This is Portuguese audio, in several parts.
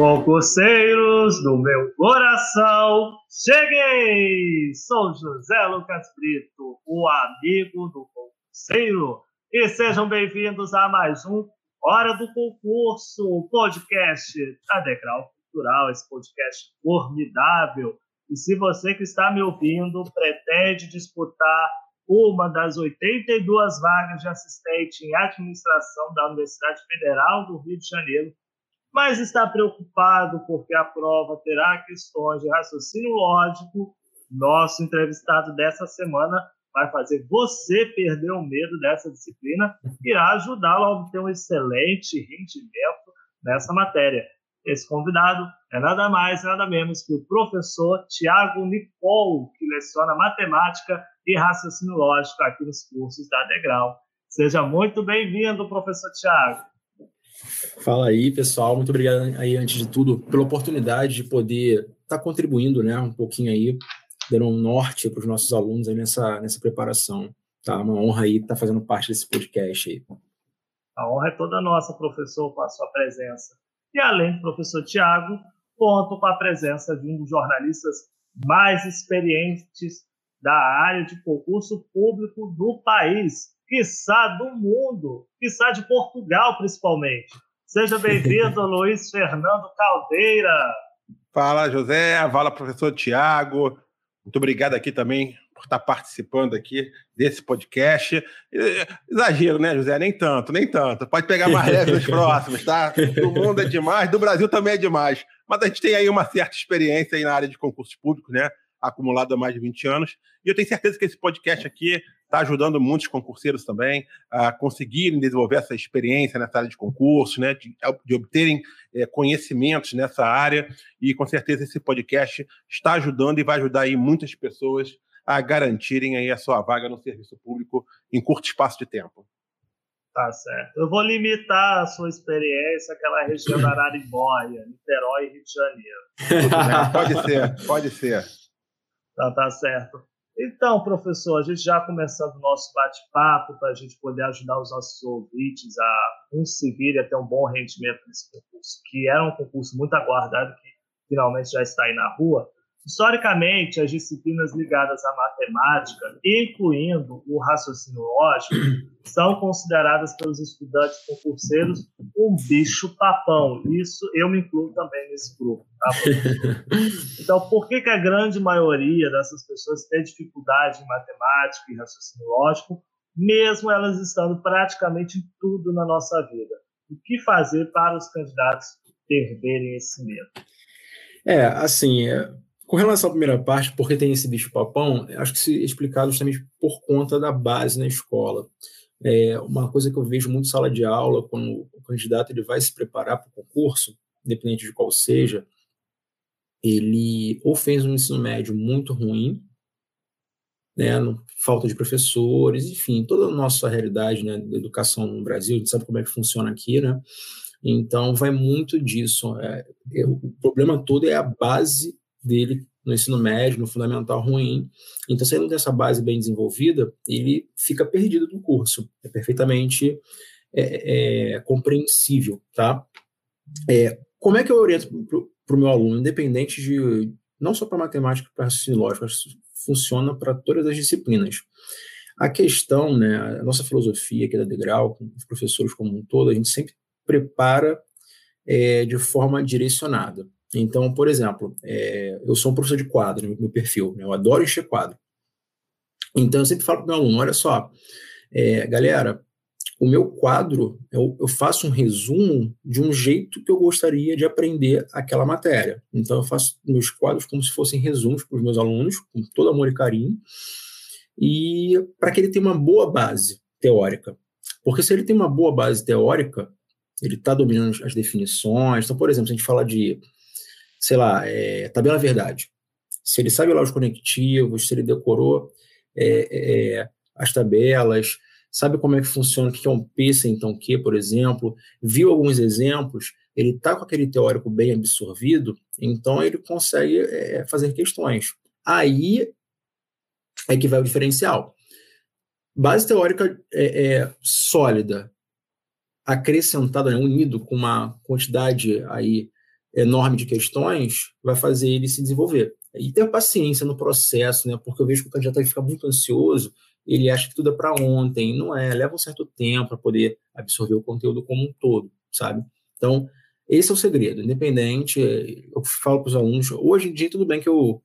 Concurseiros do meu coração, cheguei! Sou José Lucas Brito, o amigo do concurseiro, e sejam bem-vindos a mais um Hora do Concurso, podcast da Degrau Cultural, esse podcast formidável. E se você que está me ouvindo pretende disputar uma das 82 vagas de assistente em administração da Universidade Federal do Rio de Janeiro, mas está preocupado porque a prova terá questões de raciocínio lógico, nosso entrevistado dessa semana vai fazer você perder o medo dessa disciplina, irá ajudá-lo a obter um excelente rendimento nessa matéria. Esse convidado é nada mais, nada menos que o professor Tiago Nicol, que leciona matemática e raciocínio lógico aqui nos cursos da Degrau. Seja muito bem-vindo, professor Tiago. Fala aí, pessoal. Muito obrigado aí, antes de tudo, pela oportunidade de poder estar tá contribuindo, né, um pouquinho aí, dando um norte para os nossos alunos aí nessa, nessa preparação. Tá, uma honra aí estar tá fazendo parte desse podcast aí. A honra é toda nossa, professor, com a sua presença. E além do professor Tiago, conto com a presença de um dos jornalistas mais experientes da área de concurso público do país, quiçá do mundo, quiçá de Portugal, principalmente. Seja bem-vindo, Luiz Fernando Caldeira. Fala, José. Fala, professor Tiago. Muito obrigado aqui também por estar participando aqui desse podcast. Exagero, né, José? Nem tanto, nem tanto. Pode pegar mais leve nos próximos, tá? Do mundo é demais, do Brasil também é demais. Mas a gente tem aí uma certa experiência aí na área de concursos públicos, né? Acumulada há mais de 20 anos. E eu tenho certeza que esse podcast aqui está ajudando muitos concurseiros também a conseguirem desenvolver essa experiência nessa área de concurso, né, de, de obterem é, conhecimentos nessa área, e com certeza esse podcast está ajudando e vai ajudar aí muitas pessoas a garantirem aí a sua vaga no serviço público em curto espaço de tempo. Tá certo. Eu vou limitar a sua experiência àquela região da Araribóia, Niterói e Rio de Janeiro. pode ser, pode ser. Tá, tá certo. Então, professor, a gente já começando o nosso bate-papo para a gente poder ajudar os nossos ouvintes a conseguirem até um bom rendimento nesse concurso, que era um concurso muito aguardado, que finalmente já está aí na rua. Historicamente, as disciplinas ligadas à matemática, incluindo o raciocínio lógico, são consideradas pelos estudantes concurseiros um bicho-papão. Isso eu me incluo também nesse grupo. Tá? Então, por que, que a grande maioria dessas pessoas tem dificuldade em matemática e raciocínio lógico, mesmo elas estando praticamente em tudo na nossa vida? O que fazer para os candidatos perderem esse medo? É, assim, é com relação à primeira parte, porque tem esse bicho-papão, acho que se explicado justamente por conta da base na escola. É uma coisa que eu vejo muito em sala de aula, quando o candidato ele vai se preparar para o concurso, independente de qual seja, ele ou fez um ensino médio muito ruim, né, falta de professores, enfim, toda a nossa realidade né, da educação no Brasil, a gente sabe como é que funciona aqui, né? Então, vai muito disso. É o problema todo é a base dele no ensino médio, no fundamental ruim. Então, se ele não tem essa base bem desenvolvida, ele fica perdido no curso. É perfeitamente é, é, compreensível, tá? É, como é que eu oriento para o meu aluno, independente de, não só para matemática, para raciocínio lógico, funciona para todas as disciplinas. A questão, né, a nossa filosofia aqui da Degrau, com os professores como um todo, a gente sempre prepara é, de forma direcionada. Então, por exemplo, é, eu sou um professor de quadro no meu perfil, né? eu adoro encher quadro. Então, eu sempre falo para meu aluno: olha só, é, galera, o meu quadro, eu, eu, faço um resumo de um jeito que eu gostaria de aprender aquela matéria. Então, eu faço meus quadros como se fossem resumos para os meus alunos, com todo amor e carinho, e para que ele tenha uma boa base teórica. Porque se ele tem uma boa base teórica, ele está dominando as definições. Então, por exemplo, se a gente fala de sei lá, é, tabela verdade. Se ele sabe lá os conectivos, se ele decorou, é, é, as tabelas, sabe como é que funciona, o que é um P sem então que, por exemplo, viu alguns exemplos, ele está com aquele teórico bem absorvido, então ele consegue é, fazer questões. Aí é que vai o diferencial. Base teórica é, é sólida, acrescentada, né, unido com uma quantidade aí enorme de questões, vai fazer ele se desenvolver. E ter paciência no processo, né? Porque eu vejo que o candidato fica muito ansioso, ele acha que tudo é para ontem, não é, leva um certo tempo para poder absorver o conteúdo como um todo, sabe? Então, esse é o segredo, independente, eu falo para os alunos, hoje em dia tudo bem que eu,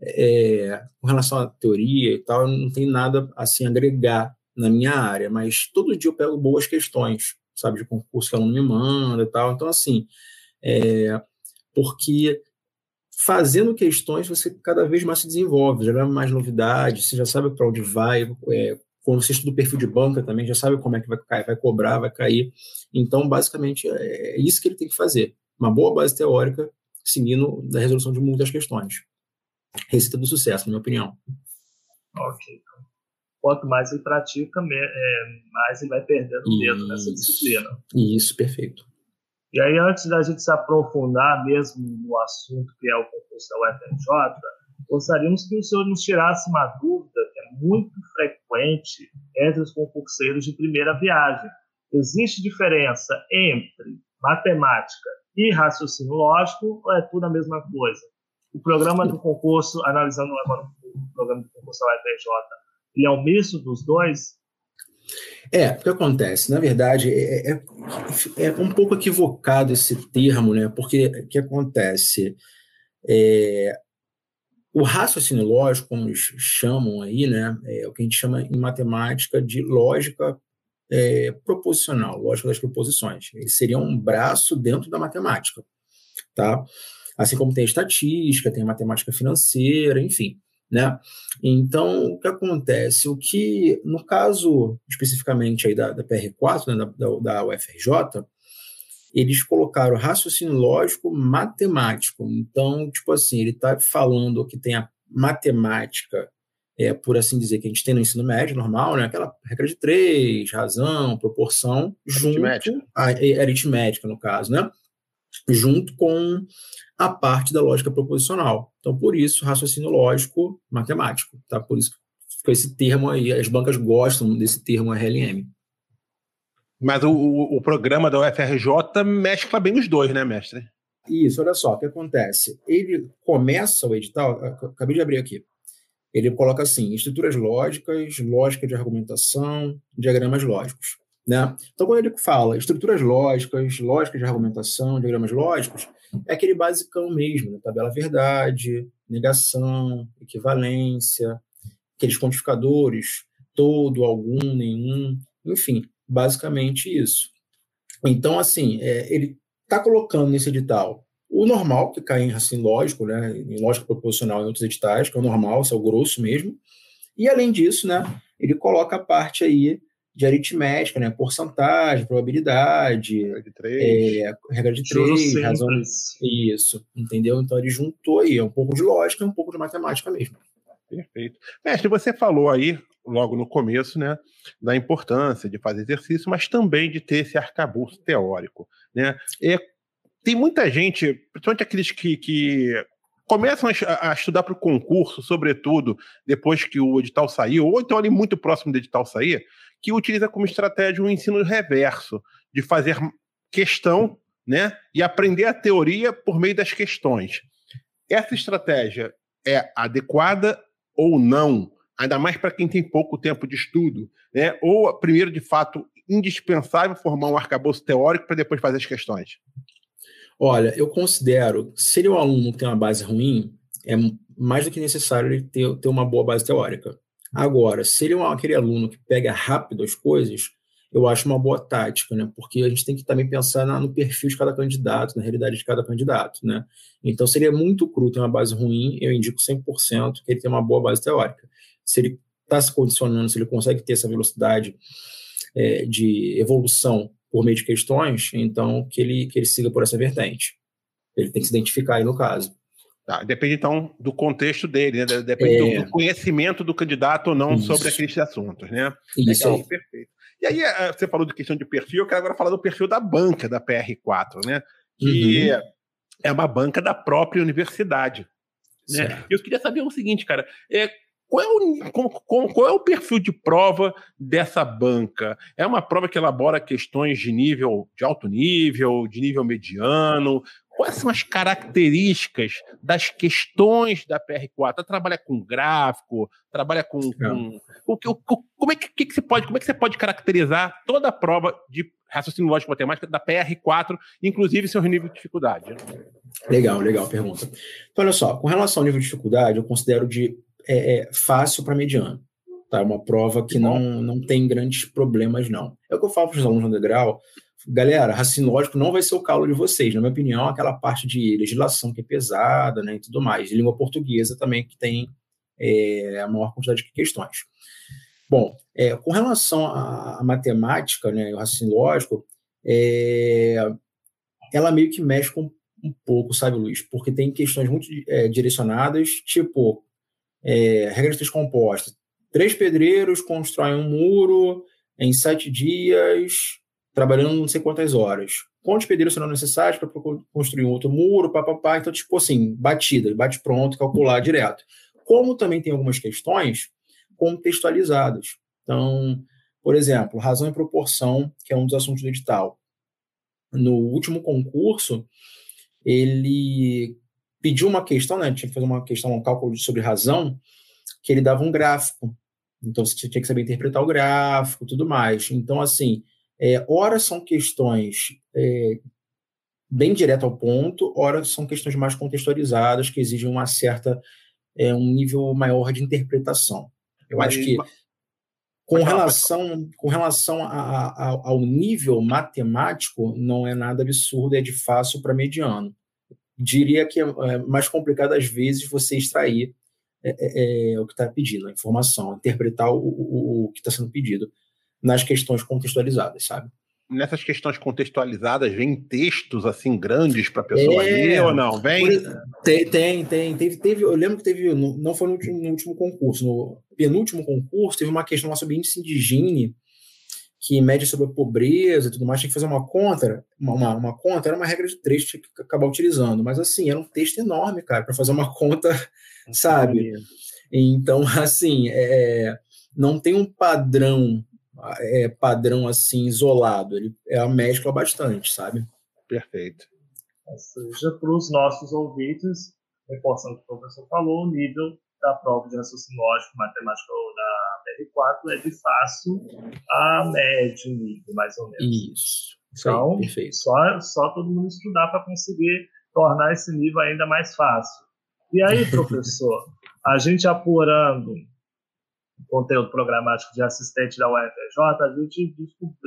é, com relação à teoria e tal, não tenho nada assim a agregar na minha área, mas todo dia eu pego boas questões, sabe, de concurso que o aluno me manda e tal, então assim, é, porque fazendo questões você cada vez mais se desenvolve, já leva mais novidades, você já sabe para onde vai, é, quando você estuda o perfil de banca também, já sabe como é que vai cair, vai cobrar, vai cair. Então, basicamente, é isso que ele tem que fazer. Uma boa base teórica, seguindo da resolução de muitas questões. Receita do sucesso, na minha opinião. Ok. Quanto mais ele pratica, é, mais ele vai perdendo medo nessa disciplina. Isso, perfeito. E aí, antes da gente se aprofundar mesmo no assunto que é o concurso da UFRJ, gostaríamos que o senhor nos tirasse uma dúvida que é muito frequente entre os concurseiros de primeira viagem. Existe diferença entre matemática e raciocínio lógico ou é tudo a mesma coisa? O programa do concurso, analisando agora o programa do concurso da UFRJ, ele é um misto dos dois? É, o que acontece? Na verdade, é, é, é, um pouco equivocado esse termo, né? Porque o que acontece? É, o raciocínio lógico, como chamam aí, né? É o que a gente chama em matemática de lógica é, proposicional, lógica das proposições. Ele seria um braço dentro da matemática, tá? Assim como tem estatística, tem matemática financeira, enfim né? Então, o que acontece? O que, no caso especificamente aí da, da PR4, né, da, da, UFRJ, eles colocaram raciocínio lógico matemático. Então, tipo assim, ele está falando que tem a matemática, é, por assim dizer, que a gente tem no ensino médio normal, né? Aquela regra de três, razão, proporção, aritmética. junto a aritmética, no caso, né? Junto com a parte da lógica proposicional. Então, por isso, raciocínio lógico matemático, tá? Por isso que esse termo aí, as bancas gostam desse termo RLM. Mas o, o, o programa da UFRJ mescla bem os dois, né, mestre? Isso, olha só, o que acontece? Ele começa o edital, acabei de abrir aqui, ele coloca assim, estruturas lógicas, lógica de argumentação, diagramas lógicos. Né? Então, quando ele fala estruturas lógicas, lógica de argumentação, diagramas lógicos, é aquele basicão mesmo, né? tabela verdade, negação, equivalência, aqueles quantificadores, todo, algum, nenhum, enfim, basicamente isso. Então, assim, é, ele está colocando nesse edital o normal, que cai em assim, lógico, né, em lógica proposicional em outros editais, que é o normal, isso é o grosso mesmo, e além disso, né, ele coloca a parte aí de aritmética, né? Porcentagem, probabilidade, regra de três, é, regra de três razão. Isso, entendeu? Então ele juntou aí, é um pouco de lógica e um pouco de matemática mesmo. Perfeito. Mestre, você falou aí, logo no começo, né, da importância de fazer exercício, mas também de ter esse arcabouço teórico. Né? E tem muita gente, principalmente aqueles que, que começam a, a estudar para o concurso, sobretudo depois que o edital saiu, ou então ali muito próximo do edital sair, que utiliza como estratégia o um ensino reverso, de fazer questão né, e aprender a teoria por meio das questões. Essa estratégia é adequada ou não? Ainda mais para quem tem pouco tempo de estudo, né? Ou, primeiro, de fato, indispensável formar um arcabouço teórico para depois fazer as questões? Olha, eu considero, se ele é aluno tem uma base ruim, é mais do que necessário ele ter, ter uma boa base teórica. Agora, se ele é aquele aluno que pega rápido as coisas, eu acho uma boa tática, né? Porque a gente tem que também pensar na, no perfil de cada candidato, na realidade de cada candidato, né? Então, se ele é muito cru, tem uma base ruim, eu indico 100% que ele tem uma boa base teórica. Se ele está se condicionando, se ele consegue ter essa velocidade é, de evolução por meio de questões, então que ele, que ele siga por essa vertente. Ele tem que se identificar aí no caso. Tá, depende, então, do contexto dele, né? Depende é... do conhecimento do candidato ou não Isso. sobre aqueles assuntos, né? Isso Legal, perfeito. E aí, eh, você falou de questão de perfil, eu quero agora falar do perfil da banca da PR4, né? Que uhum. é uma banca da própria universidade. Né? Eu queria saber o seguinte, cara, é, qual é, o, qual, qual é o perfil de prova dessa banca? É uma prova que elabora questões de nível de alto nível, de nível mediano? Quais são as características das questões da PR4? Ela trabalha com gráfico, trabalha com. com o, o, como, é que, que, você pode, como é que você pode caracterizar toda a prova de raciocínio lógico matemática da PR4, inclusive seu nível de dificuldade? Legal, legal pergunta. Então, olha só, com relação ao nível de dificuldade, eu considero de é, é fácil para mediano. Tá? É uma prova que não, não tem grandes problemas, não. É o que eu falo para os alunos no degrau. Galera, raciocínio lógico não vai ser o calo de vocês. Na minha opinião, aquela parte de legislação que é pesada né, e tudo mais. E língua portuguesa também, que tem é, a maior quantidade de questões. Bom, é, com relação à, à matemática, né, o raciocínio lógico, é, ela meio que mexe com um pouco, sabe, Luiz? Porque tem questões muito é, direcionadas, tipo, é, regra de três compostas. Três pedreiros constroem um muro em sete dias, trabalhando não sei quantas horas. Quantos pedreiros serão necessários para construir um outro muro, papapá? Então, tipo assim, batida, bate pronto, calcular direto. Como também tem algumas questões contextualizadas. Então, por exemplo, razão e proporção, que é um dos assuntos do edital. No último concurso, ele pediu uma questão, né? Tinha que fazer uma questão, um cálculo sobre razão, que ele dava um gráfico. Então você tinha que saber interpretar o gráfico, tudo mais. Então, assim, é, ora são questões é, bem direto ao ponto, ora são questões mais contextualizadas que exigem uma certa é, um nível maior de interpretação. Eu Mas, acho que com relação, com relação a, a, ao nível matemático, não é nada absurdo, é de fácil para mediano. Diria que é, é mais complicado, às vezes, você extrair é, é, é o que está pedindo, a informação, interpretar o, o, o que está sendo pedido nas questões contextualizadas, sabe? Nessas questões contextualizadas, vem textos assim grandes para a pessoa é, ler ou não? Vem? Tem, tem, tem. Teve, teve, eu lembro que teve, não foi no último, no último concurso, no penúltimo concurso, teve uma questão lá sobre índice de Gini, que mede sobre a pobreza e tudo mais, tinha que fazer uma conta, uma, uma, uma conta, era uma regra de três, tinha que acabar utilizando. Mas assim, era um texto enorme, cara, para fazer uma conta, sabe? Então, assim, é, não tem um padrão, é, padrão assim, isolado. Ele é a mescla bastante, sabe? Perfeito. Ou seja, para os nossos ouvintes, reforçando o que o professor falou, o nível da prova de raciocínio lógico, matemática ou da R4 é de fácil a médio nível, mais ou menos. Isso. Então, Sim, só, só todo mundo estudar para conseguir tornar esse nível ainda mais fácil. E aí, professor, a gente apurando conteúdo programático de assistente da UFJ, a gente,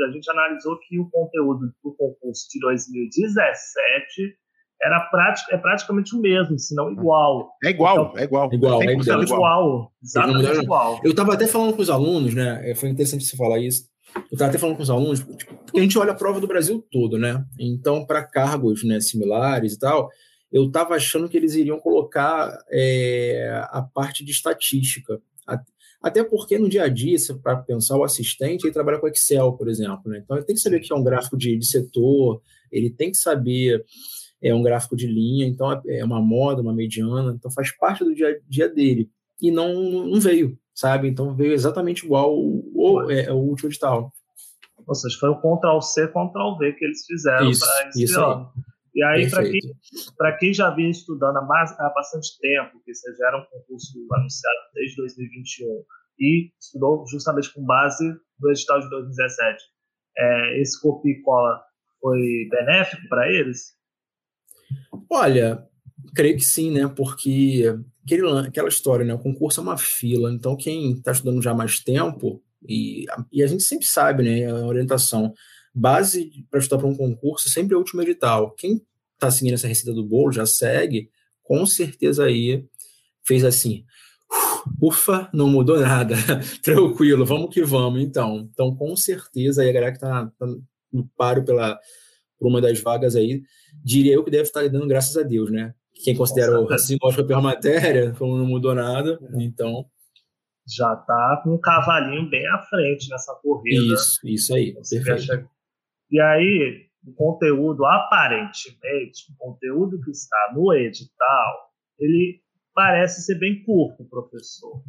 a gente analisou que o conteúdo do concurso de 2017 era prática, é praticamente o mesmo, se não igual. É igual, então, é igual. Igual, é igual. igual. Exatamente igual. Eu estava até falando com os alunos, né? É, foi interessante você falar isso. Eu estava até falando com os alunos, tipo, porque a gente olha a prova do Brasil todo, né? Então, para cargos né, similares e tal, eu estava achando que eles iriam colocar é, a parte de estatística. Até porque no dia a dia, para pensar o assistente, ele trabalha com Excel, por exemplo. Né? Então, ele tem que saber o que é um gráfico de, de setor, ele tem que saber é um gráfico de linha, então é, é uma moda, uma mediana, então faz parte do dia a dia dele. E não, não veio, sabe? Então veio exatamente igual o, é, o último edital. Ou seja, foi o Ctrl-C, Ctrl-V que eles fizeram para esse isso ano. Aí. E aí, para quem, quem já vinha estudando há, mais, há bastante tempo, que já era um concurso anunciado desde 2021, e estudou justamente com base no edital de 2017, é, esse copia e cola foi benéfico para eles? Olha, creio que sim, né? Porque aquele, aquela história, né? O concurso é uma fila, então quem está estudando já há mais tempo, e, e a gente sempre sabe, né? A orientação base para estudar para um concurso sempre é o último edital. Quem está seguindo essa receita do bolo já segue, com certeza aí fez assim. Ufa, não mudou nada. Tranquilo, vamos que vamos, então. Então, com certeza, aí a galera que está tá no páreo pela, por uma das vagas aí, diria eu que deve estar dando graças a Deus, né? quem considera o assim, lógico, a pior matéria, como não mudou nada, então. Já tá com um cavalinho bem à frente nessa corrida. Isso, isso aí. Perfeito. E aí, o conteúdo, aparentemente, o conteúdo que está no edital, ele parece ser bem curto, professor.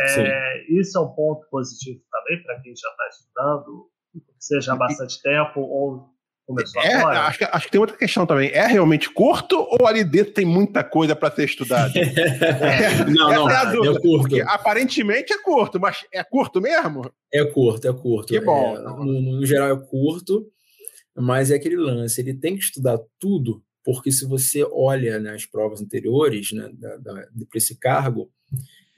É, isso é um ponto positivo também para quem já está estudando, seja há bastante tempo ou começou é, agora. Acho que, acho que tem outra questão também. É realmente curto ou ali dentro tem muita coisa para ser estudada? é, não, não, é, dúvida, é curto. aparentemente é curto, mas é curto mesmo? É curto, é curto. Que bom. É, no, no geral é curto, mas é aquele lance, ele tem que estudar tudo, porque se você olha nas provas anteriores né, para esse cargo,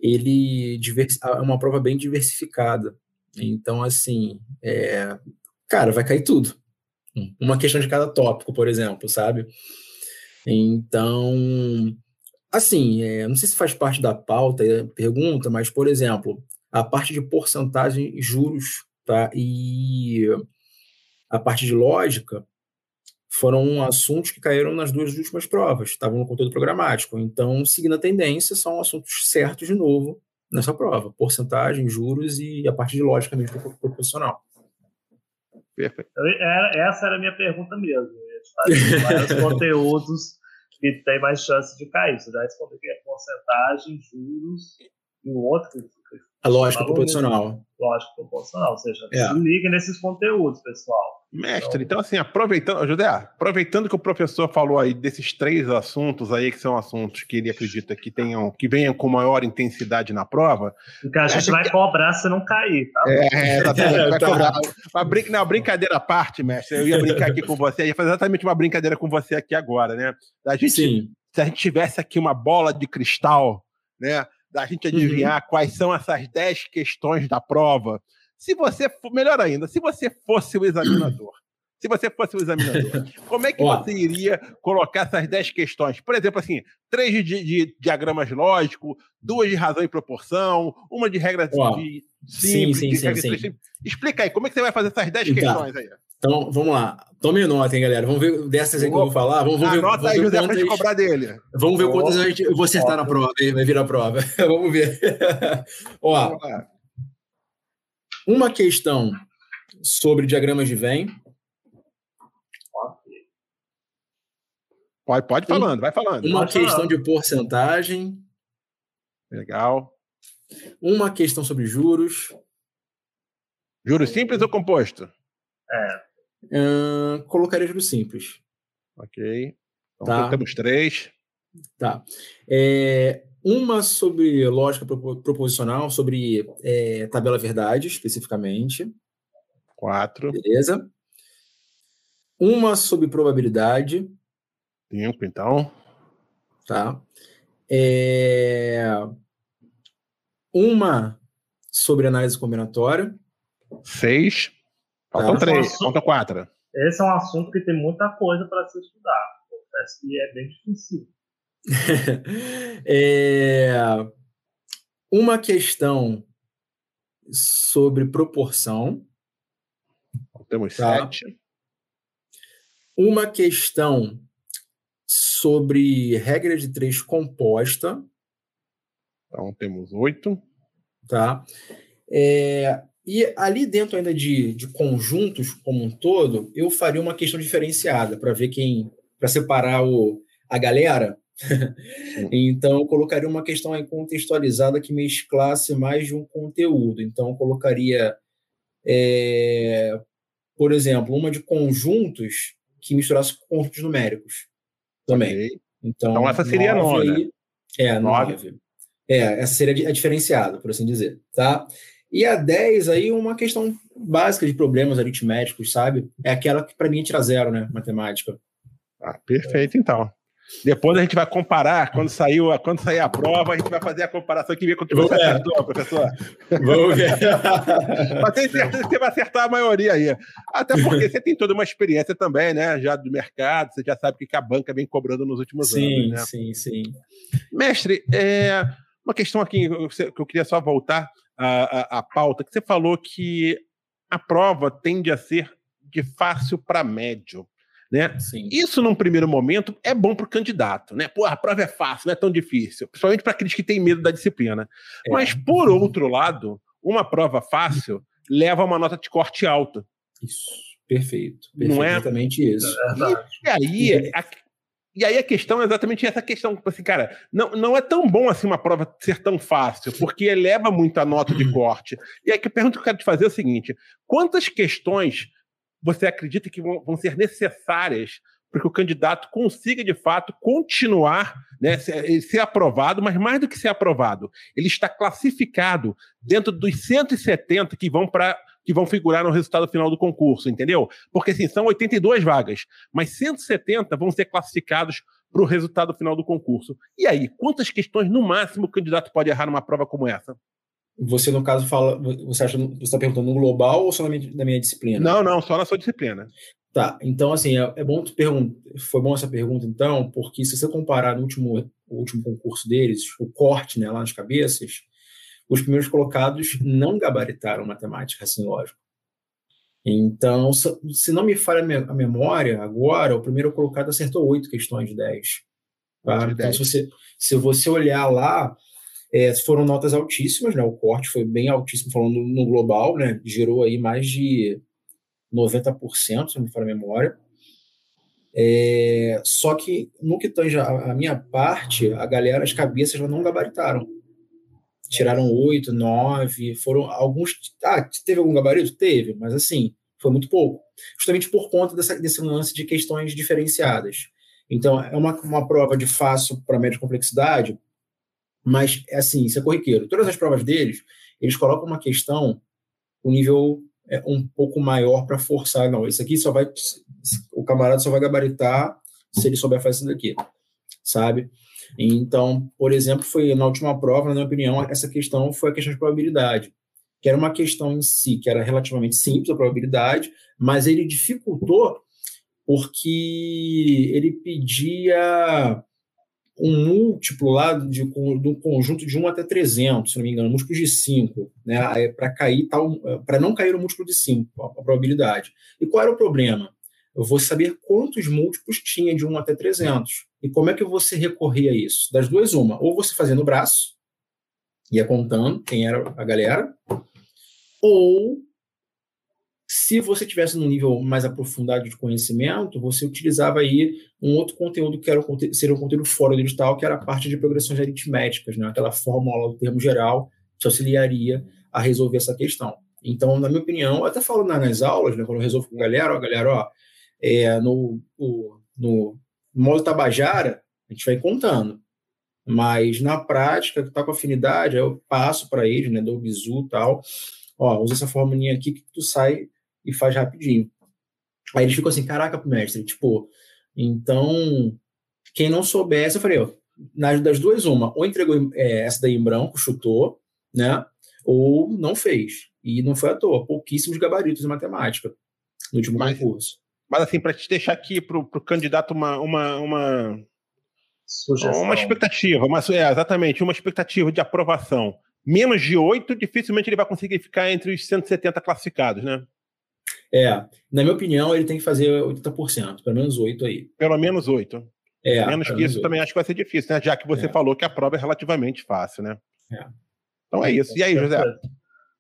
ele é uma prova bem diversificada. Então, assim, é, cara, vai cair tudo. Uma questão de cada tópico, por exemplo, sabe? Então, assim, é, não sei se faz parte da pauta, pergunta, mas, por exemplo, a parte de porcentagem, juros, tá? E a parte de lógica foram assuntos que caíram nas duas últimas provas, estavam no conteúdo programático. Então, seguindo a tendência, são assuntos certos de novo nessa prova: porcentagem, juros e a parte de lógica mesmo proporcional. Perfeito. Era, essa era a minha pergunta mesmo. Quais conteúdos que tem mais chance de cair? Você já respondeu que é porcentagem, juros e o outro a lógica proporcional. Lógica proporcional, ou seja, é. se liga nesses conteúdos, pessoal. Mestre, então, então assim, aproveitando, José, aproveitando que o professor falou aí desses três assuntos aí, que são assuntos que ele acredita que tenham, que venham com maior intensidade na prova. Porque a gente vai cobrar se não cair, tá? É, exatamente, vai tá. cobrar. Uma, brin não, brincadeira à parte, mestre, eu ia brincar aqui com você, ia fazer exatamente uma brincadeira com você aqui agora, né? A gente, Sim. Se a gente tivesse aqui uma bola de cristal, né? da gente uhum. adivinhar uhum. quais são essas 10 questões da prova. Se você for, melhor ainda, se você fosse o examinador, se você fosse o examinador, como é que Ó. você iria colocar essas 10 questões? Por exemplo, assim, três de, de, diagramas lógicos, duas de razão e proporção, uma de regra Ó. de simples, sim, sim, de sim, regra sim. Explica aí, como é que você vai fazer essas 10 tá. questões aí? Então, vamos lá. Tome nota, hein, galera. Vamos ver dessas aí que eu vou falar. Vamos, vamos ver, Anota aí, José, pra gente cobrar dele. Vamos ver quantas a gente, eu vou acertar na prova. Vai virar prova. vamos ver. Ó, uma questão sobre diagramas de Venn. Pode, pode falando, vai falando. Uma pode questão falando. de porcentagem. Legal. Uma questão sobre juros. Juros simples ou composto? É. Uh, colocaria juros simples. Ok. Então tá. temos três. Tá. É, uma sobre lógica proposicional, sobre é, tabela verdade, especificamente. Quatro. Beleza. Uma sobre probabilidade. Cinco, então. Tá. É, uma sobre análise combinatória. Seis. Faltam tá. três, assunto, faltam quatro. Esse é um assunto que tem muita coisa para se estudar. Confesso que é bem difícil. é, uma questão sobre proporção. Temos tá? sete. Uma questão sobre regra de três composta. Então temos oito. Tá. É, e ali dentro ainda de, de conjuntos como um todo, eu faria uma questão diferenciada para ver quem. para separar o, a galera. então, eu colocaria uma questão aí contextualizada que mesclasse mais de um conteúdo. Então, eu colocaria, é, por exemplo, uma de conjuntos que misturasse conjuntos numéricos também. Okay. Então, então, essa seria nove. Né? É, nove. nove. É, essa seria a diferenciada, por assim dizer, tá? E a 10 aí uma questão básica de problemas aritméticos, sabe? É aquela que para mim tira zero, né? Matemática. Ah, perfeito, então. Depois a gente vai comparar, quando, saiu, quando sair a prova, a gente vai fazer a comparação aqui e ver quanto você ver. acertou, professor. Vamos ver. Mas tem certeza que você vai acertar a maioria aí. Até porque você tem toda uma experiência também, né? Já do mercado, você já sabe o que a banca vem cobrando nos últimos sim, anos. Né? Sim, sim, sim. Mestre, é, uma questão aqui que eu queria só voltar a, a, a pauta, que você falou que a prova tende a ser de fácil para médio. Né? Sim. Isso, num primeiro momento, é bom para o candidato. Né? Pô, a prova é fácil, não é tão difícil. Principalmente para aqueles que têm medo da disciplina. É. Mas, por outro lado, uma prova fácil leva a uma nota de corte alta. Isso, perfeito. Não é? Exatamente isso. É e, aí, a, e aí a questão é exatamente essa questão. Tipo assim, cara, não, não é tão bom assim uma prova ser tão fácil, porque eleva muito a nota de corte. E aí a pergunta que eu quero te fazer é o seguinte: quantas questões você acredita que vão, vão ser necessárias para que o candidato consiga, de fato, continuar, né, ser, ser, aprovado, mas mais do que ser aprovado, ele está classificado dentro dos 170 que vão para que vão figurar no resultado final do concurso, entendeu? Porque assim, são 82 vagas, mas 170 vão ser classificados para o resultado final do concurso. E aí, quantas questões no máximo o candidato pode errar numa prova como essa? Você, no caso, fala. Você acha você está perguntando no global ou só na minha, na minha, disciplina? Não, não, só na sua disciplina. Tá, então, assim, é, é bom tu perguntar. Foi bom essa pergunta, então, porque se você comparar no último, o último concurso deles, o corte né, lá nas cabeças, os primeiros colocados não gabaritaram matemática, assim, lógico. Então, se não me falha a memória, agora, o primeiro colocado acertou oito questões de dez. Tá? Então, se você, se você olhar lá, é, foram notas altíssimas, né? O corte foi bem altíssimo, falando no global, né? Gerou aí mais de 90%, se não me falha a memória. É, só que no que tange a, a, minha parte, a galera, as cabeças não gabaritaram tiraram oito, nove, foram alguns. Ah, teve algum gabarito? Teve, mas assim, foi muito pouco. Justamente por conta dessa, desse lance de questões diferenciadas. Então, é uma, uma prova de fácil para média complexidade, mas é assim, isso é corriqueiro. Todas as provas deles, eles colocam uma questão, o um nível é um pouco maior para forçar. Não, isso aqui só vai. O camarada só vai gabaritar se ele souber fazer isso daqui, sabe? Então, por exemplo, foi na última prova, na minha opinião, essa questão foi a questão de probabilidade, que era uma questão em si que era relativamente simples a probabilidade, mas ele dificultou porque ele pedia um múltiplo lá de, um conjunto de 1 até 300, se não me engano, múltiplos de 5, né, para cair tal, para não cair o múltiplo de 5, a, a probabilidade. E qual era o problema? Eu vou saber quantos múltiplos tinha de 1 até 300. E como é que você recorria a isso? Das duas, uma. Ou você fazia no braço, ia contando quem era a galera, ou se você tivesse num nível mais aprofundado de conhecimento, você utilizava aí um outro conteúdo que era o, seria um conteúdo fora do digital, que era a parte de progressões aritméticas, né? aquela fórmula do termo geral que auxiliaria a resolver essa questão. Então, na minha opinião, eu até falo nas aulas, né, quando eu resolvo com a galera, ó, galera, ó, é, no, no, no modo Tabajara, a gente vai contando. Mas na prática, que está com afinidade, eu passo para eles, né, dou o bizu e tal. Ó, usa essa formulinha aqui que tu sai e faz rapidinho. Aí eles ficam assim, caraca, mestre, tipo, então, quem não soubesse, eu falei, ó, nas das duas, uma, ou entregou é, essa daí em branco, chutou, né, ou não fez. E não foi à toa, pouquíssimos gabaritos em matemática no último Mas, concurso. Mas assim, para te deixar aqui para o candidato uma, uma, uma, Sugestão. uma expectativa, uma, é, exatamente, uma expectativa de aprovação. Menos de 8, dificilmente ele vai conseguir ficar entre os 170 classificados, né? É, na minha opinião, ele tem que fazer 80%, pelo menos 8 aí. Pelo menos 8. É, menos que isso 8. também acho que vai ser difícil, né? Já que você é. falou que a prova é relativamente fácil, né? É. Então é isso. E aí, José?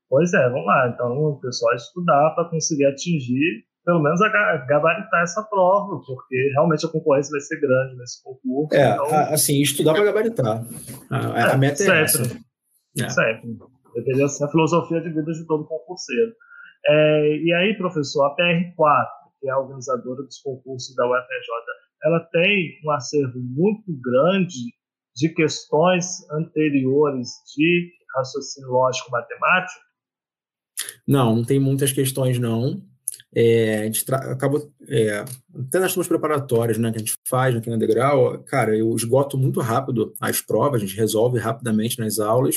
Pois é, vamos lá. Então, o pessoal estudar para conseguir atingir pelo menos gabaritar essa prova, porque realmente a concorrência vai ser grande nesse concurso. É, então... assim, estudar para gabaritar. A, é, a meta é essa. É. Sempre. Ser a filosofia de vida de todo concurseiro. É, e aí, professor, a PR4, que é a organizadora dos concursos da UFRJ, ela tem um acervo muito grande de questões anteriores de raciocínio lógico matemático? Não, não tem muitas questões, não. É, a gente acaba, é, até nas turmas preparatórias né, que a gente faz aqui na Degrau, cara, eu esgoto muito rápido as provas, a gente resolve rapidamente nas aulas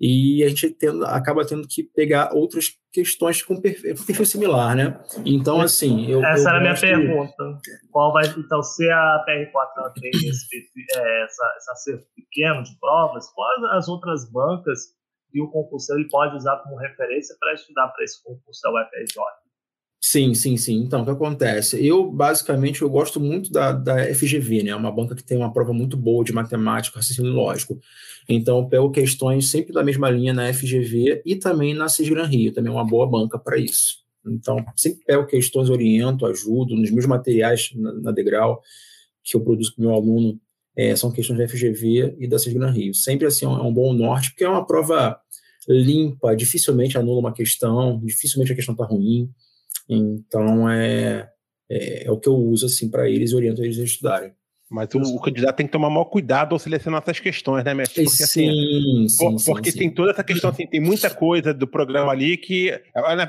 e a gente tendo, acaba tendo que pegar outras questões com perfil, perfil similar, né? Então, assim, eu. Essa eu era a minha pergunta. Qual vai, então, se a PR4 tem esse, é, essa, esse acerto pequeno de provas, quais as outras bancas que o concurso ele pode usar como referência para estudar para esse concurso da UFRJ? Sim, sim, sim. Então, o que acontece? Eu, basicamente, eu gosto muito da, da FGV, né? É uma banca que tem uma prova muito boa de matemática, raciocínio lógico. Então, eu pego questões sempre da mesma linha na FGV e também na Cisgran Rio, também é uma boa banca para isso. Então, sempre pego questões, oriento, ajudo, nos meus materiais na, na Degrau, que eu produzo para o meu aluno, é, são questões da FGV e da Cisgran Rio. Sempre assim, é um bom norte, porque é uma prova limpa, dificilmente anula uma questão, dificilmente a questão está ruim. Então, é, é, é, o que eu uso assim para eles e oriento eles a estudarem. Mas o, o, candidato tem que tomar maior cuidado ao selecionar essas questões, né, mestre? Porque, assim, sim, sim, porque sim, tem toda essa questão, assim, tem muita coisa do programa ali que,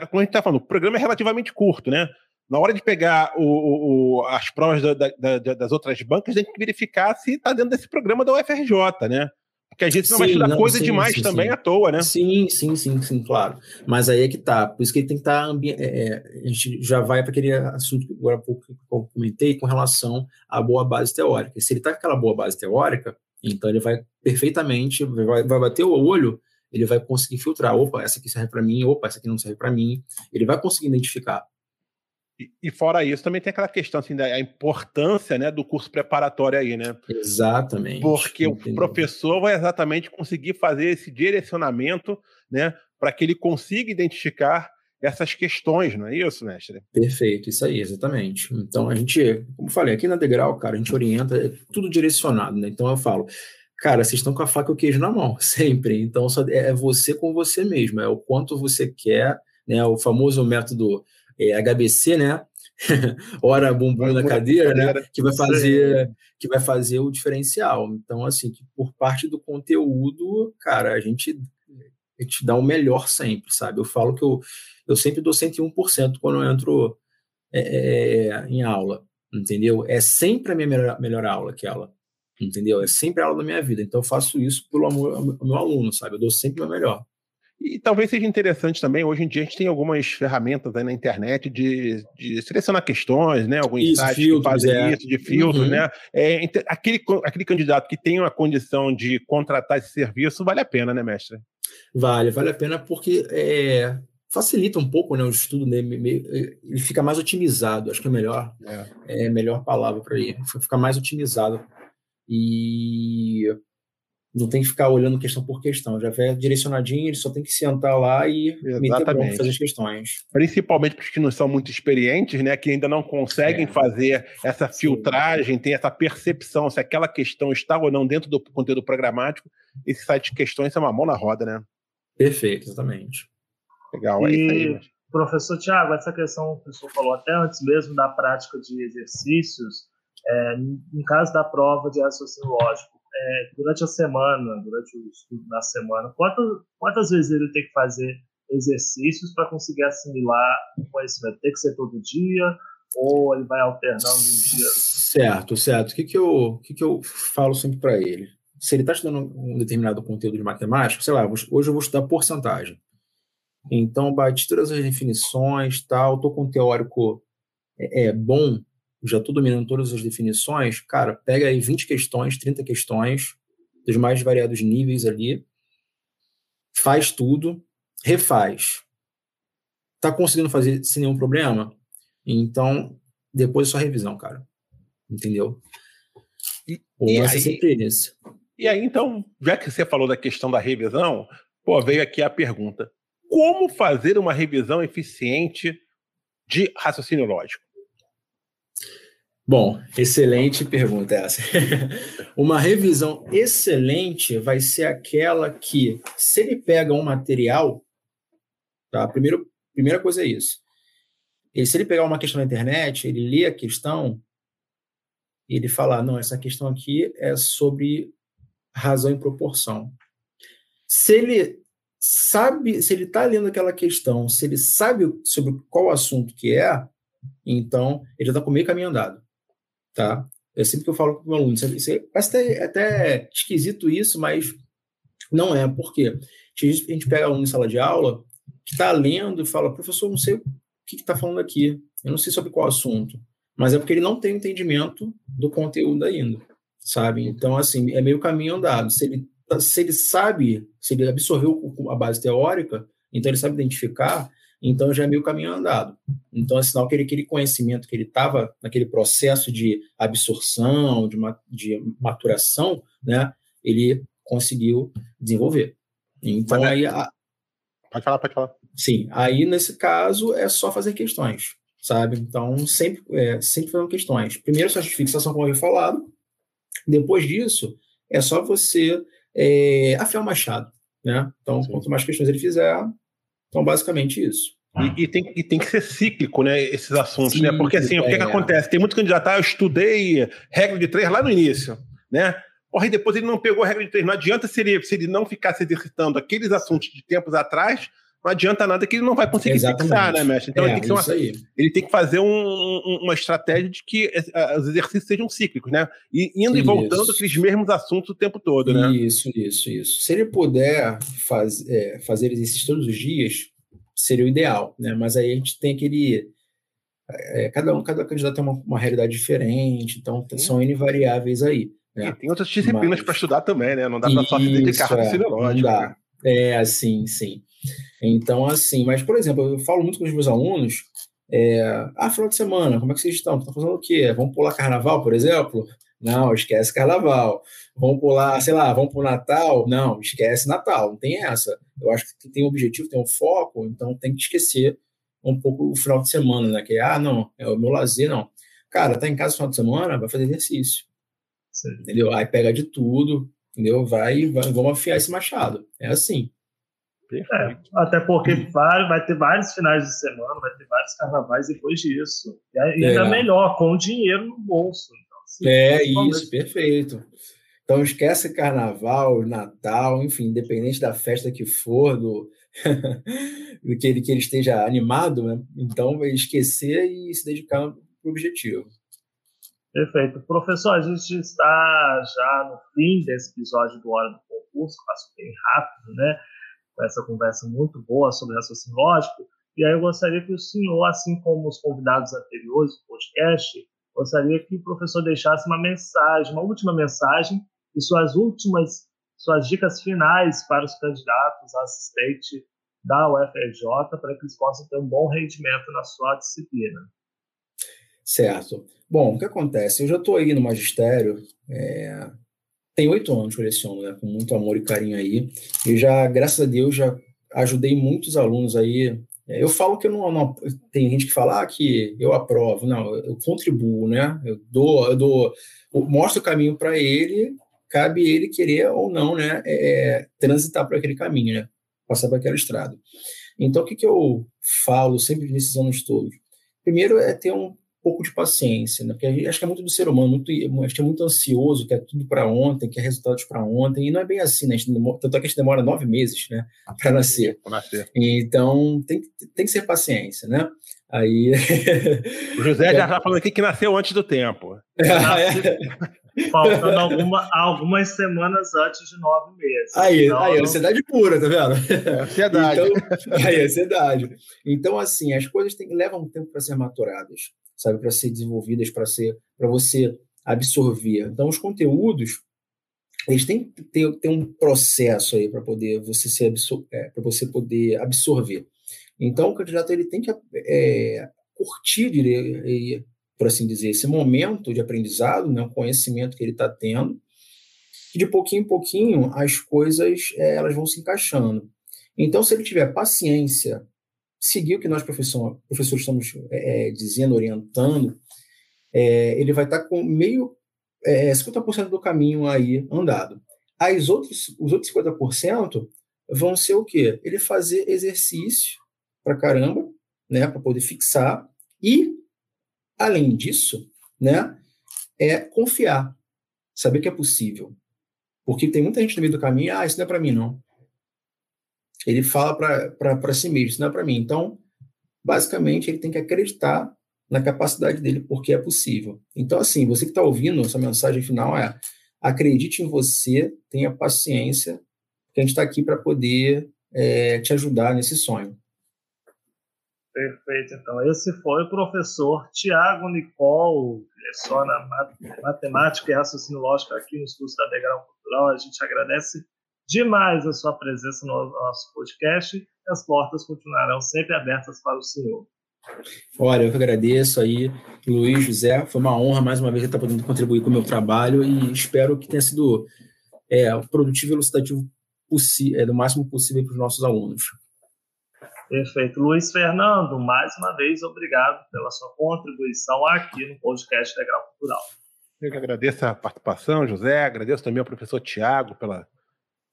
como a gente está falando, o programa é relativamente curto, né? Na hora de pegar o, o, as provas da, da, da, das outras bancas, a gente tem que verificar se está dentro desse programa da UFRJ, né? Porque a gente não sim, vai estudar não, coisa sim, demais sim, também à toa, né? Sim, sim, sim, sim, claro. Mas aí é que tá. Por isso que ele tem que estar. Tá. É, é, a gente já vai para aquele assunto que agora há pouco eu comentei com relação à boa base teórica. Se ele está com aquela boa base teórica, então ele vai perfeitamente, vai, vai bater o olho, ele vai conseguir filtrar. Opa, essa aqui serve para mim, opa, essa aqui não serve para mim. Ele vai conseguir identificar. E, fora isso, também tem aquela questão assim, da importância né, do curso preparatório aí, né? Exatamente. Porque Entendi. o professor vai exatamente conseguir fazer esse direcionamento né, para que ele consiga identificar essas questões, não é isso, mestre? Perfeito, isso aí, exatamente. Então, a gente, como falei, aqui na Degrau, cara, a gente orienta, é tudo direcionado, né? Então, eu falo, cara, vocês estão com a faca e o queijo na mão, sempre. Então, só é você com você mesmo, é o quanto você quer, né? O famoso método é, HBC, né? Hora bumbum na cadeira, né? Que vai fazer que vai fazer o diferencial. Então, assim, que por parte do conteúdo, cara, a gente, a gente dá o melhor sempre, sabe? Eu falo que eu, eu sempre dou 101% quando eu entro é, é, em aula, entendeu? É sempre a minha melhor, melhor aula aquela, entendeu? É sempre a aula da minha vida. Então, eu faço isso pelo amor ao meu aluno, sabe? Eu dou sempre o meu melhor. E talvez seja interessante também, hoje em dia a gente tem algumas ferramentas aí na internet de, de selecionar questões, né? Alguns isso, sites filtros, que fazem é. isso, de filtros, uhum. né? É, aquele, aquele candidato que tem uma condição de contratar esse serviço, vale a pena, né, mestre? Vale, vale a pena porque é, facilita um pouco né, o estudo dele, ele fica mais otimizado, acho que é melhor, é, é a melhor palavra para ele, fica mais otimizado. E não tem que ficar olhando questão por questão. Já vai direcionadinho, ele só tem que sentar lá e Exatamente. meter fazer as questões. Principalmente para os que não são muito experientes, né? Que ainda não conseguem é. fazer essa filtragem, tem essa percepção se aquela questão está ou não dentro do conteúdo programático. Esse site de questões é uma mão na roda, né? Perfeito, exatamente. Legal, é e, isso aí. Professor Tiago, essa questão o professor falou até antes mesmo da prática de exercícios, é, no caso da prova de raciocínio lógico, é, durante a semana, durante o estudo na semana, quantas, quantas vezes ele tem que fazer exercícios para conseguir assimilar o conhecimento? Tem que ser todo dia ou ele vai alternando um dia? Certo, certo. O que, que, eu, que, que eu falo sempre para ele? Se ele está estudando um determinado conteúdo de matemática, sei lá, hoje eu vou estudar porcentagem. Então, bati todas as definições, tal, estou com um teórico é, é bom, já estou dominando todas as definições, cara, pega aí 20 questões, 30 questões, dos mais variados níveis ali, faz tudo, refaz. Tá conseguindo fazer sem nenhum problema? Então, depois é só revisão, cara. Entendeu? E, o e aí, é sempre esse. E aí, então, já que você falou da questão da revisão, pô, veio aqui a pergunta: como fazer uma revisão eficiente de raciocínio lógico? Bom, excelente pergunta essa. Uma revisão excelente vai ser aquela que, se ele pega um material, tá? Primeiro, primeira coisa é isso. Ele, se ele pegar uma questão na internet, ele lê a questão, ele fala, não, essa questão aqui é sobre razão e proporção. Se ele sabe, se ele está lendo aquela questão, se ele sabe sobre qual assunto que é, então ele está com meio caminho andado tá? É sempre que eu falo com o meu aluno, isso, é, parece até, até esquisito isso, mas não é, por quê? A gente pega aluno em sala de aula que está lendo e fala, professor, não sei o que está falando aqui, eu não sei sobre qual assunto, mas é porque ele não tem entendimento do conteúdo ainda, sabe? Então, assim, é meio caminho andado. Se ele, se ele sabe, se ele absorveu a base teórica, então ele sabe identificar, Então já é meio caminho andado. Então é sinal que aquele conhecimento que ele estava naquele processo de absorção, de, de maturação, né, ele conseguiu desenvolver. Então aí. A... Pode falar, pode falar. Sim, aí nesse caso é só fazer questões, sabe? Então sempre, é, sempre fazendo questões. Primeiro, sua fixação, como eu havia falado. Depois disso, é só você é, afiar o machado, né? Então, Sim. quanto mais questões ele fizer, então basicamente isso. E, e, tem, e tem que ser cíclico, né? Esses assuntos, né? Porque assim, é. o que, que é. acontece? Tem muito candidato, ah, eu estudei regra de três lá no início, né? Porra, e depois ele não pegou a regra de três. Não adianta se ele, se ele não ficar se exercitando aqueles assuntos de tempos atrás, não adianta nada que ele não vai conseguir Exatamente. fixar, né, mestre? Então é, ele, tem que uma, ele, tem que fazer um, um, uma estratégia de que os exercícios sejam cíclicos, né? E indo isso. e voltando aqueles mesmos assuntos o tempo todo, né? Isso, isso, isso. Se ele puder faz, é, fazer exercícios todos os dias, seria o ideal, né? Mas aí a gente tem aquele. É, cada um, cada candidato tem uma, uma realidade diferente, então Sim. são N variáveis aí. Né? E tem outras disciplinas Mas... para estudar também, né? Não dá para só se dedicar ao é, Não dá. Né? É, assim, sim. Então, assim, mas, por exemplo, eu falo muito com os meus alunos, é, ah, final de semana, como é que vocês estão? Estão fazendo o quê? Vamos pular carnaval, por exemplo? Não, esquece carnaval. Vamos pular, sei lá, vamos para o Natal? Não, esquece Natal, não tem essa. Eu acho que tem um objetivo, tem um foco, então tem que esquecer um pouco o final de semana, né? Que, ah, não, é o meu lazer, não. Cara, tá em casa no final de semana, vai fazer exercício. Sim. Entendeu? Aí pega de tudo, entendeu? Vai, vai, vamos afiar esse machado. É assim. É, até porque vai, vai ter vários finais de semana, vai ter vários carnavais depois disso. E ainda é. melhor, com dinheiro no bolso. Então, assim, é isso, perfeito. Então esquece carnaval, Natal, enfim, independente da festa que for, do, do que, ele, que ele esteja animado, né? então vai esquecer e se dedicar para o objetivo. Perfeito. Professor, a gente está já no fim desse episódio do Hora do Concurso, passo bem rápido, né? Com essa conversa muito boa sobre raciocínio lógico. E aí eu gostaria que o senhor, assim como os convidados anteriores do podcast, gostaria que o professor deixasse uma mensagem, uma última mensagem e suas últimas, suas dicas finais para os candidatos a assistente da UFRJ para que eles possam ter um bom rendimento na sua disciplina. Certo. Bom, o que acontece? Eu já estou aí no magistério, é... tem oito anos que eu leciono, né? com muito amor e carinho aí, e já, graças a Deus, já ajudei muitos alunos aí. É, eu falo que eu não, não, tem gente que fala ah, que eu aprovo, não, eu contribuo, né? Eu dou, eu dou, eu mostro o caminho para ele, cabe ele querer ou não, né? É, transitar por aquele caminho, né? Passar por aquela estrada. Então, o que, que eu falo sempre nesses anos todos? Primeiro é ter um pouco de paciência, né? Porque acho que é muito do ser humano, muito, acho que é muito ansioso, quer tudo para ontem, quer resultados para ontem, e não é bem assim, né? Demora, tanto é que a gente demora nove meses, né, para nascer. nascer. Então, tem, tem que ser paciência, né? Aí. O José já está falando aqui que nasceu antes do tempo. É. Faltando alguma, algumas semanas antes de nove meses. Aí, então, aí não... ansiedade pura, tá vendo? É ansiedade. Então, aí, ansiedade. Então, assim, as coisas têm, levam um tempo para ser maturadas sabe, para ser desenvolvidas, para ser, para você absorver. Então, os conteúdos eles têm que ter, ter um processo aí para poder você ser é, para você poder absorver. Então, o candidato ele tem que é, curtir, diria, por assim dizer, esse momento de aprendizado, né, o conhecimento que ele está tendo, e de pouquinho em pouquinho as coisas é, elas vão se encaixando. Então, se ele tiver paciência seguir o que nós, professor, professores, estamos é, dizendo, orientando, é, ele vai estar com meio, é, 50% do caminho aí andado. As outros, os outros 50% vão ser o quê? Ele fazer exercício para caramba, né, para poder fixar, e, além disso, né, é confiar, saber que é possível. Porque tem muita gente no meio do caminho, ah, isso não é para mim, não ele fala para si mesmo, isso não é para mim. Então, basicamente, ele tem que acreditar na capacidade dele, porque é possível. Então, assim, você que está ouvindo, essa mensagem final é acredite em você, tenha paciência, que a gente está aqui para poder é, te ajudar nesse sonho. Perfeito. Então, esse foi o professor Tiago Nicol, que leciona matemática e raciocínio lógico aqui nos cursos da Degrau Cultural. A gente agradece demais a sua presença no nosso podcast as portas continuarão sempre abertas para o senhor. Olha, eu que agradeço aí, Luiz, José. Foi uma honra mais uma vez estar podendo contribuir com o meu trabalho e espero que tenha sido é, produtivo e elucidativo é, do máximo possível para os nossos alunos. Perfeito. Luiz Fernando, mais uma vez, obrigado pela sua contribuição aqui no podcast Legal Cultural. Eu que agradeço a participação, José, agradeço também ao professor Tiago pela,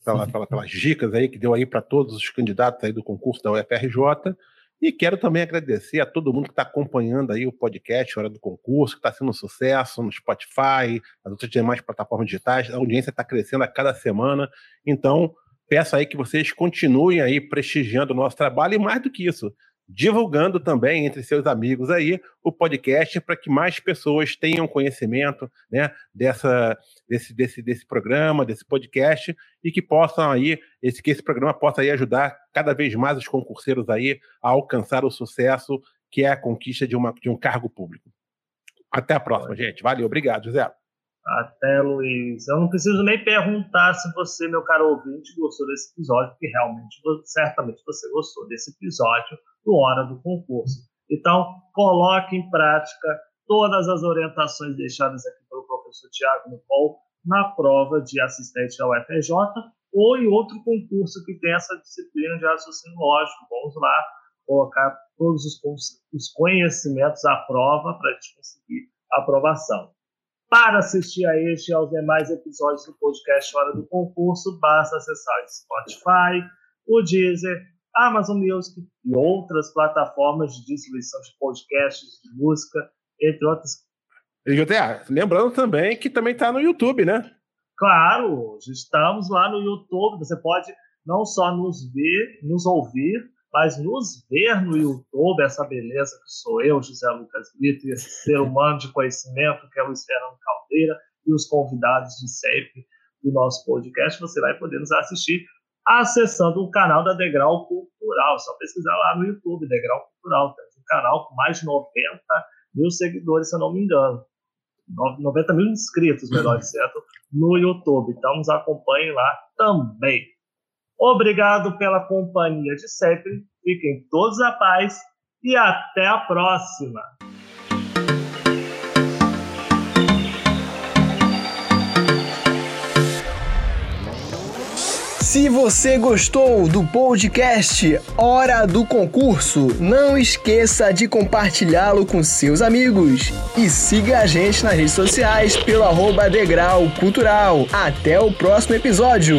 pela, pela, pelas dicas aí que deu aí para todos os candidatos aí do concurso da UFRJ. E quero também agradecer a todo mundo que está acompanhando aí o podcast Hora do Concurso, que está sendo um sucesso no Spotify, nas outras demais plataformas digitais. A audiência está crescendo a cada semana. Então, peço aí que vocês continuem aí prestigiando o nosso trabalho e mais do que isso, divulgando também entre seus amigos aí o podcast para que mais pessoas tenham conhecimento né, dessa, desse, desse, desse programa, desse podcast e que possam aí, esse, que esse programa possa aí ajudar cada vez mais os concurseiros aí a alcançar o sucesso que é a conquista de, uma, de um cargo público. Até a próxima, gente. Valeu, obrigado, José. Até, Luiz. Eu não preciso nem perguntar se você, meu caro ouvinte, gostou desse episódio, porque realmente, certamente você gostou desse episódio do Hora do Concurso. Então, coloque em prática todas as orientações deixadas aqui pelo professor Tiago Nicol na prova de assistente da UFRJ ou em outro concurso que tem essa disciplina de raciocínio lógico. Vamos lá colocar todos os conhecimentos à prova para a gente conseguir aprovação. Para assistir a este e aos demais episódios do podcast Hora do Concurso, basta acessar o Spotify, o Deezer, Amazon Music e outras plataformas de distribuição de podcasts, de música, entre outras. Lembrando também que também está no YouTube, né? Claro, estamos lá no YouTube. Você pode não só nos ver, nos ouvir, mas nos ver no YouTube, essa beleza que sou eu, José Lucas Brito, e esse ser humano de conhecimento que é Luiz Fernando Caldeira, e os convidados de sempre do nosso podcast, você vai poder nos assistir acessando o canal da Degrau Cultural. Só pesquisar lá no YouTube, Degrau Cultural. Tem um canal com mais de 90 mil seguidores, se eu não me engano. 90 mil inscritos, melhor dizendo, no YouTube. Então, nos acompanhem lá também. Obrigado pela companhia de sempre. Fiquem todos a paz e até a próxima. Se você gostou do podcast Hora do Concurso, não esqueça de compartilhá-lo com seus amigos e siga a gente nas redes sociais pelo arroba Degrau Cultural. Até o próximo episódio!